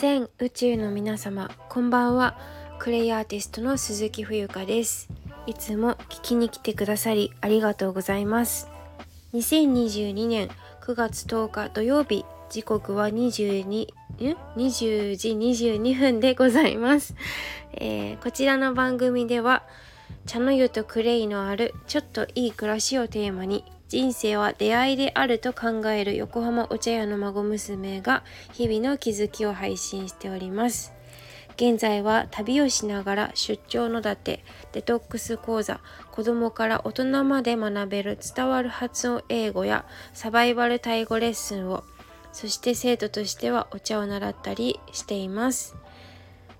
全宇宙の皆様こんばんは。クレイアーティストの鈴木冬香です。いつも聞きに来てくださりありがとうございます。2022年9月10日土曜日時刻は22 20時22分でございます、えー、こちらの番組では茶の湯とクレイのあるちょっといい暮らしをテーマに人生は出会いであると考える横浜お茶屋の孫娘が日々の気づきを配信しております。現在は旅をしながら出張のだてデトックス講座子供から大人まで学べる伝わる発音英語やサバイバルタイ語レッスンをそして生徒としてはお茶を習ったりしています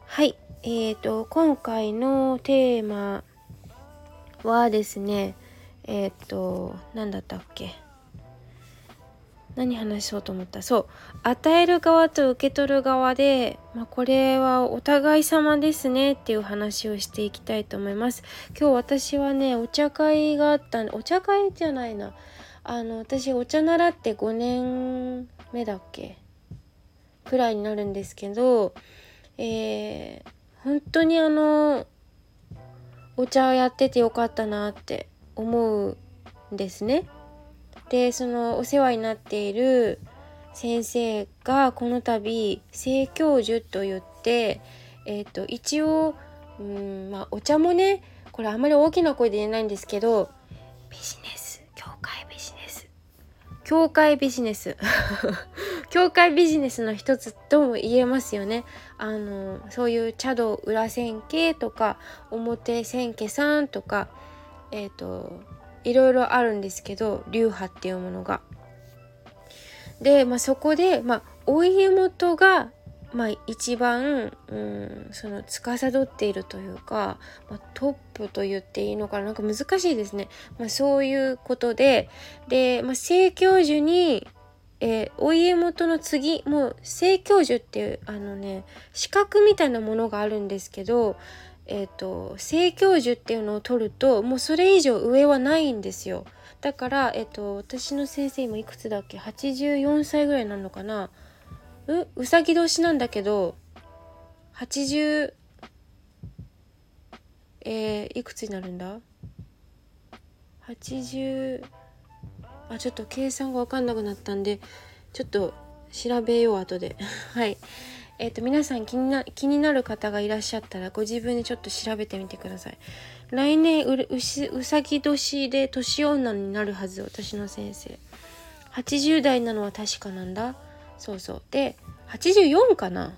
はいえーと今回のテーマはですねえっ、と何だったっけ？何話そうと思った？そう。与える側と受け取る側で、まあ、これはお互い様ですねっていう話をしていきたいと思います。今日私はねお茶会があったお茶会じゃないな。あの私お茶習って5年目だっけ？くらいになるんですけどえー、本当にあのお茶をやっててよかったなって。思うんですね。でそのお世話になっている先生がこの度正教授と言って、えーと、一応うんまあお茶もねこれあんまり大きな声で言えないんですけどビジネス教会ビジネス教会ビジネス 教会ビジネスの一つとも言えますよね。あのそういう茶道裏千家とか表千家さんとかえっ、ー、といろいろあるんですけど流派っていうものが。で、まあ、そこで、まあ、お家元が、まあ、一番、うん、その司っているというか、まあ、トップと言っていいのかな？なんか難しいですね。まあ、そういうことでで、まあ、正教授にえー、お家元の次もう正教授っていうあのね資格みたいなものがあるんですけどえーと、正教授っていうのを取るともうそれ以上上はないんですよ。だから、えーと、私の先生今いくつだっけ？84歳ぐらいなのかな？ううさぎ年なんだけど80えー、いくつになるんだ？80あちょっと計算が分かんなくなったんでちょっと調べよう後で。はい。えーと、皆さん気にな気になる方がいらっしゃったらご自分でちょっと調べてみてください。来年ううしうさぎ年で年女になるはず私の先生。80代なのは確かなんだ。そうそう。で84かな？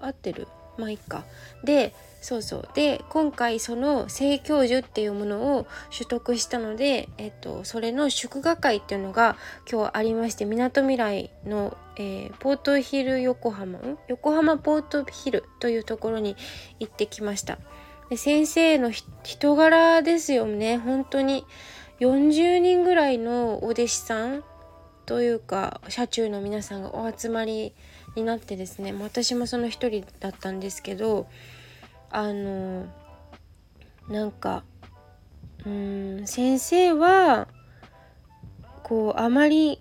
合ってる？まあいっか。でそうそう。で今回その正教授っていうものを取得したので、えっと、それの祝賀会っていうのが今日ありましてみなとみらいの、えー、ポートヒル横浜横浜ポートヒルというところに行ってきました。で先生の人柄ですよね。本当に。40人ぐらいのお弟子さんというか車中の皆さんがお集まりになってですね私もその一人だったんですけどあのなんかうん先生はこうあまり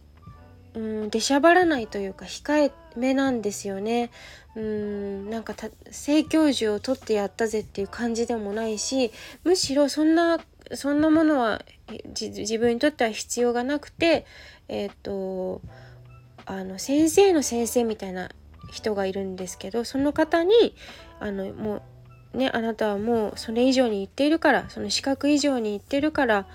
うん出しゃばらないというか控えめなんですよね。うんなんか正教授を取ってやったぜっていう感じでもないしむしろそんなそんなものは自分にとっては必要がなくてえっ、ー、とあの先生の先生みたいな人がいるんですけどその方にあのもうねあなたはもうそれ以上に言っているからその資格以上に言ってるから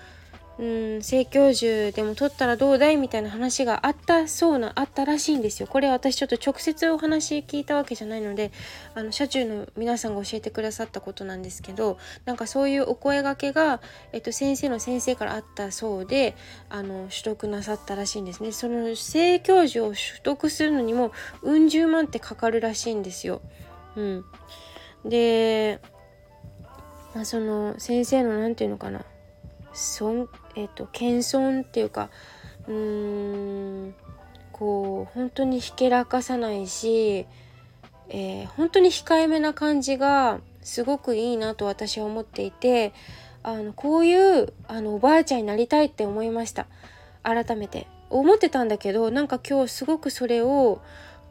うん正教授でも取ったらどうだいみたいな話があったそうなあったらしいんですよ。これ私ちょっと直接お話聞いたわけじゃないのであの車中の皆さんが教えてくださったことなんですけどなんかそういうお声がけが、えっと、先生の先生からあったそうであの取得なさったらしいんですね。その正教授を取得するのにもうん十万ってかかるらしいんですよ。うんで、まあ、その先生の何て言うのかな尊えっ、ー、と謙遜っていうかうーんこう本当にひけらかさないし、えー、本当に控えめな感じがすごくいいなと私は思っていてあのこういうあのおばあちゃんになりたいって思いました。改めて。思ってたんだけどなんか今日すごくそれを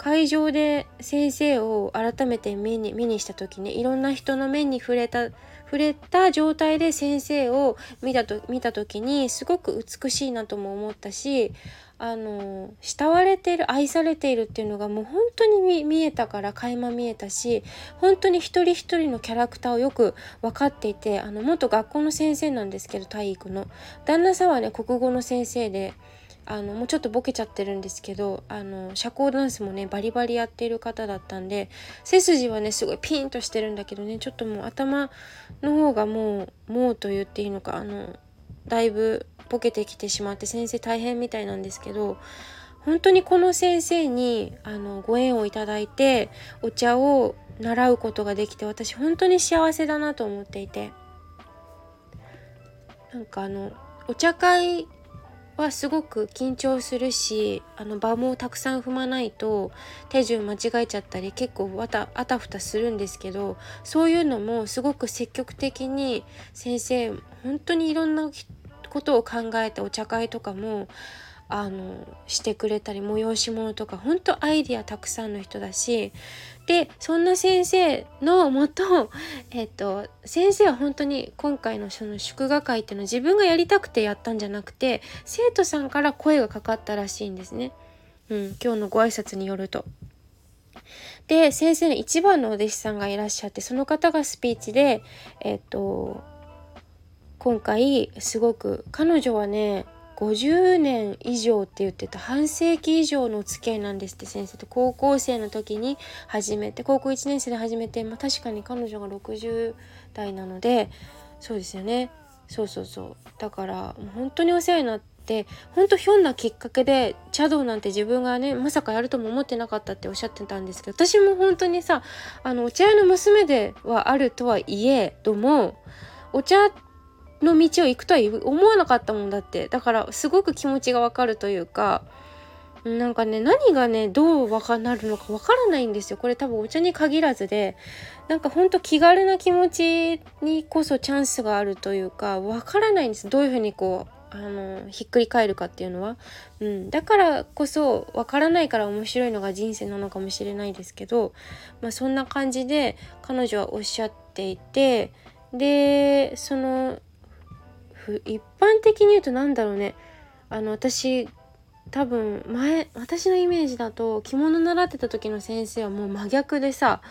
会場で先生を改めて目に目にした時にいろんな人の目に触れた触れた状態で先生を見たと見た時にすごく美しいなとも思ったしあの慕われている愛されているっていうのがもう本当に見えたから垣間見えたし本当に一人一人のキャラクターをよく分かっていてあの元学校の先生なんですけど体育の旦那さんはね国語の先生で。あのもうちょっとボケちゃってるんですけどあの社交ダンスもねバリバリやっている方だったんで背筋はねすごいピンとしてるんだけどねちょっともう頭の方がもうもうと言っていいのかあのだいぶボケてきてしまって先生大変みたいなんですけど本当にこの先生にあのご縁をいただいてお茶を習うことができて私本当に幸せだなと思っていてなんかあのお茶会はすごく緊張するしあの場もたくさん踏まないと手順間違えちゃったり結構わたあたふたするんですけどそういうのもすごく積極的に先生本当にいろんなことを考えてお茶会とかもあのしてくれたり催し物とか本当アイディアたくさんの人だしでそんな先生のもと, えっと先生は本当に今回のその祝賀会っていうのは自分がやりたくてやったんじゃなくて生徒さんから声がかかったらしいんですね、うん、今日のご挨拶によると。で先生の一番のお弟子さんがいらっしゃってその方がスピーチでえっと今回すごく彼女はね50年以上って言ってた半世紀以上のお付き合いなんですって先生と高校生の時に始めて高校1年生で始めて、まあ、確かに彼女が60代なのでそうですよね。そうそうそう。だからもう本当にお世話になって本当ひょんなきっかけで茶道なんて自分がねまさかやるとも思ってなかったっておっしゃってたんですけど私も本当にさあのお茶屋の娘ではあるとはいえどもお茶っての道を行くとは思わなかったもんだって。だからすごく気持ちがわかるというかなんかね何がねどうわかなるのかわからないんですよ。これ多分お茶に限らずで。なんかほんと気軽な気持ちにこそチャンスがあるというかわからないんです。どういうふうにこうあのひっくり返るかっていうのは、うん、だからこそわからないから面白いのが人生なのかもしれないですけど、まあ、そんな感じで彼女はおっしゃっていてでその一般的に言うと何だろうね。あの私多分前私のイメージだと着物習ってた時の先生はもう真逆でさ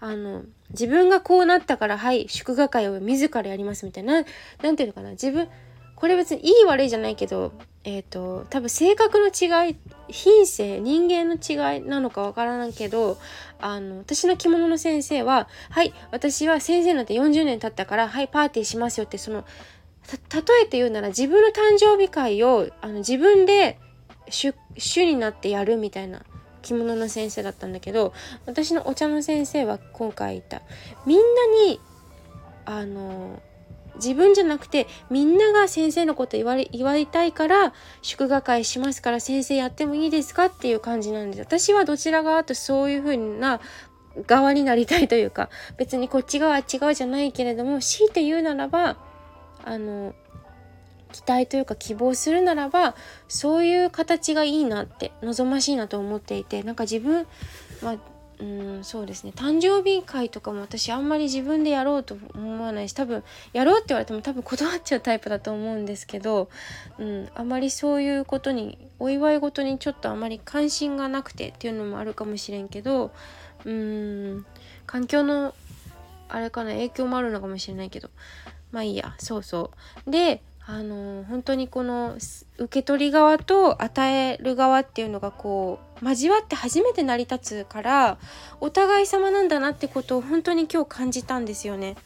あの自分がこうなったからはい祝賀会を自らやりますみたいな何ていうのかな。自分これ別にいい悪いじゃないけどえっ、ー、と多分性格の違い品性人間の違いなのかわからないけどあの私の着物の先生は「はい私は先生になんて40年経ったからはいパーティーしますよ」ってその例えて言うなら自分の誕生日会をあの自分で主主になってやるみたいな着物の先生だったんだけど私のお茶の先生は今回言った。みんなにあの自分じゃなくてみんなが先生のこと言われ言われたいから祝賀会しますから先生やってもいいですかっていう感じなんです。私はどちら側とそういう風な側になりたいというか別にこっち側は違うじゃないけれども強いて言うならばあの期待というか希望するならばそういう形がいいなって望ましいなと思っていてなんか自分まあうんそうですね。誕生日会とかも私あんまり自分でやろうと思わないし多分やろうって言われても多分断っちゃうタイプだと思うんですけど、うん、あまりそういうことにお祝い事にちょっとあまり関心がなくてっていうのもあるかもしれんけどうん環境のあれかな影響もあるのかもしれないけどまあいいやそうそうであの本当にこの受け取り側と与える側っていうのがこう交わって初めて成り立つからお互い様なんだなってことを本当に今日感じたんですよね。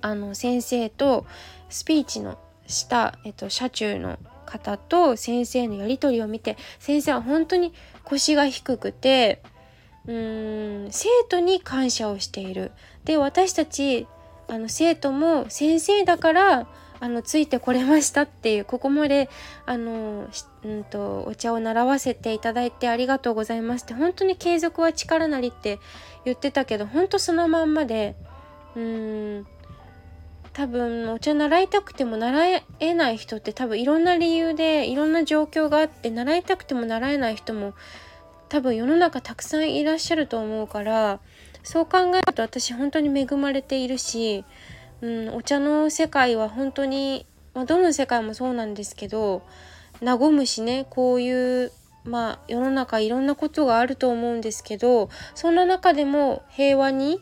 あの先生とスピーチのした、えっと、車中の方と先生のやり取りを見て先生は本当に腰が低くてうーん生徒に感謝をしている。で私たちあの生徒も先生だからあのついてこれましたっていうここまであの、うんと、お茶を習わせていただいてありがとうございますって本当に継続は力なりって言ってたけど本当そのまんまでうん多分お茶習いたくても習えない人って多分いろんな理由でいろんな状況があって習いたくても習えない人も多分世の中たくさんいらっしゃると思うからそう考えると私本当に恵まれているし、うん、お茶の世界は本当に、まあ、どの世界もそうなんですけど和むしねこういうまあ世の中いろんなことがあると思うんですけどそんな中でも平和に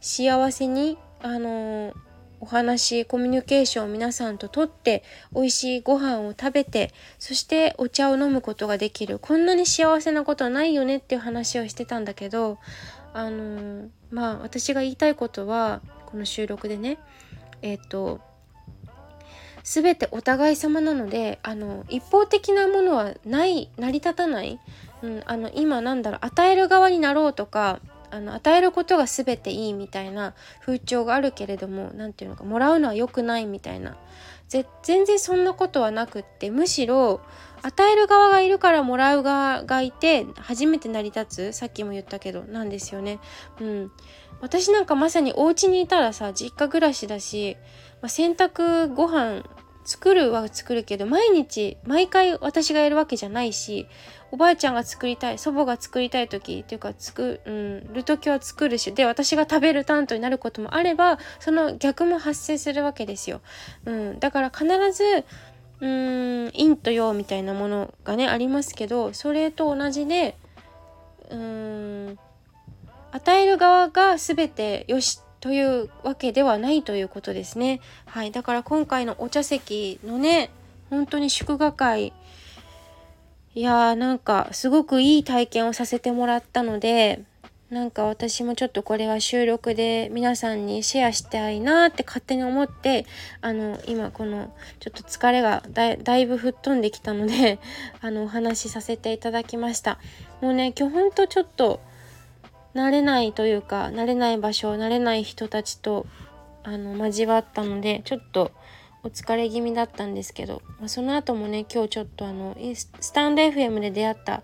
幸せにあのお話コミュニケーションを皆さんととって美味しいご飯を食べてそしてお茶を飲むことができる。こんなに幸せなことはないよねっていう話をしてたんだけどあのまあ私が言いたいことはこの収録でねえっ、ー、と全てお互い様なのであの一方的なものはない成り立たない、うん、あの今なんだろう与える側になろうとかあの与えることが全ていいみたいな風潮があるけれども何て言うのかもらうのは良くないみたいな。全然そんなことはなくってむしろ与える側がいるからもらう側がいて初めて成り立つ。さっきも言ったけどなんですよね。うん、私なんかまさにお家にいたらさ実家暮らしだし、まあ、洗濯ご飯作るは作るけど毎日毎回私がやるわけじゃないしおばあちゃんが作りたい祖母が作りたい時っていうか作る時は作るしで私が食べる担当になることもあればその逆も発生するわけですよ。うん、だから必ずうーん陰と陽みたいなものがねありますけどそれと同じでうーん与える側が全てよしというわけではないということですね。はい、だから今回のお茶席のね本当に祝賀会いやーなんかすごくいい体験をさせてもらったのでなんか私もちょっとこれは収録で皆さんにシェアしたいなって勝手に思ってあの今このちょっと疲れがだいぶ吹っ飛んできたので あのお話しさせていただきました。もうね今日ほんとちょっと慣れないというか慣れない場所慣れない人たちとあの交わったのでちょっとお疲れ気味だったんですけど、まあ、その後もね今日ちょっとあのスタンド FM で出会った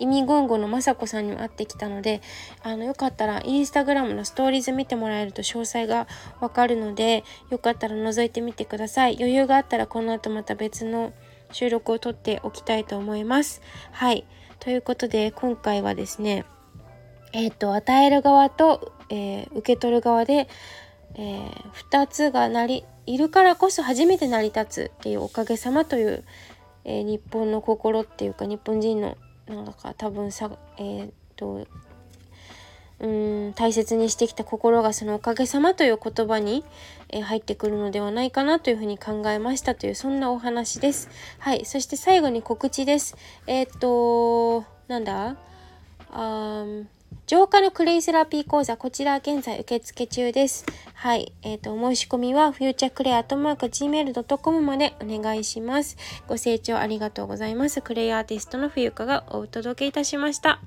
意味言語のまさこさんにも会ってきたのであのよかったらインスタグラムのストーリーズ見てもらえると詳細がわかるのでよかったら覗いてみてください。余裕があったらこの後また別の収録を撮っておきたいと思います。はい。ということで今回はですねえっ、ー、と与える側と、えー、受け取る側で、えー、2つがなりいるからこそ初めて成り立つっていうおかげさまという、え日本の心っていうか日本人のなんか多分さえっ、とうん大切にしてきた心がそのおかげさまという言葉に、え入ってくるのではないかなというふうに考えましたというそんなお話です。はい。そして最後に告知です。えっ、となんだ？あ浄化のクレイセラピー講座、こちら現在受付中です。はい。えっ、ー、と、お申し込みは、フューチャークレアットマーク gmail.com までお願いします。ご清聴ありがとうございます。クレイアーティストの冬香がお届けいたしました。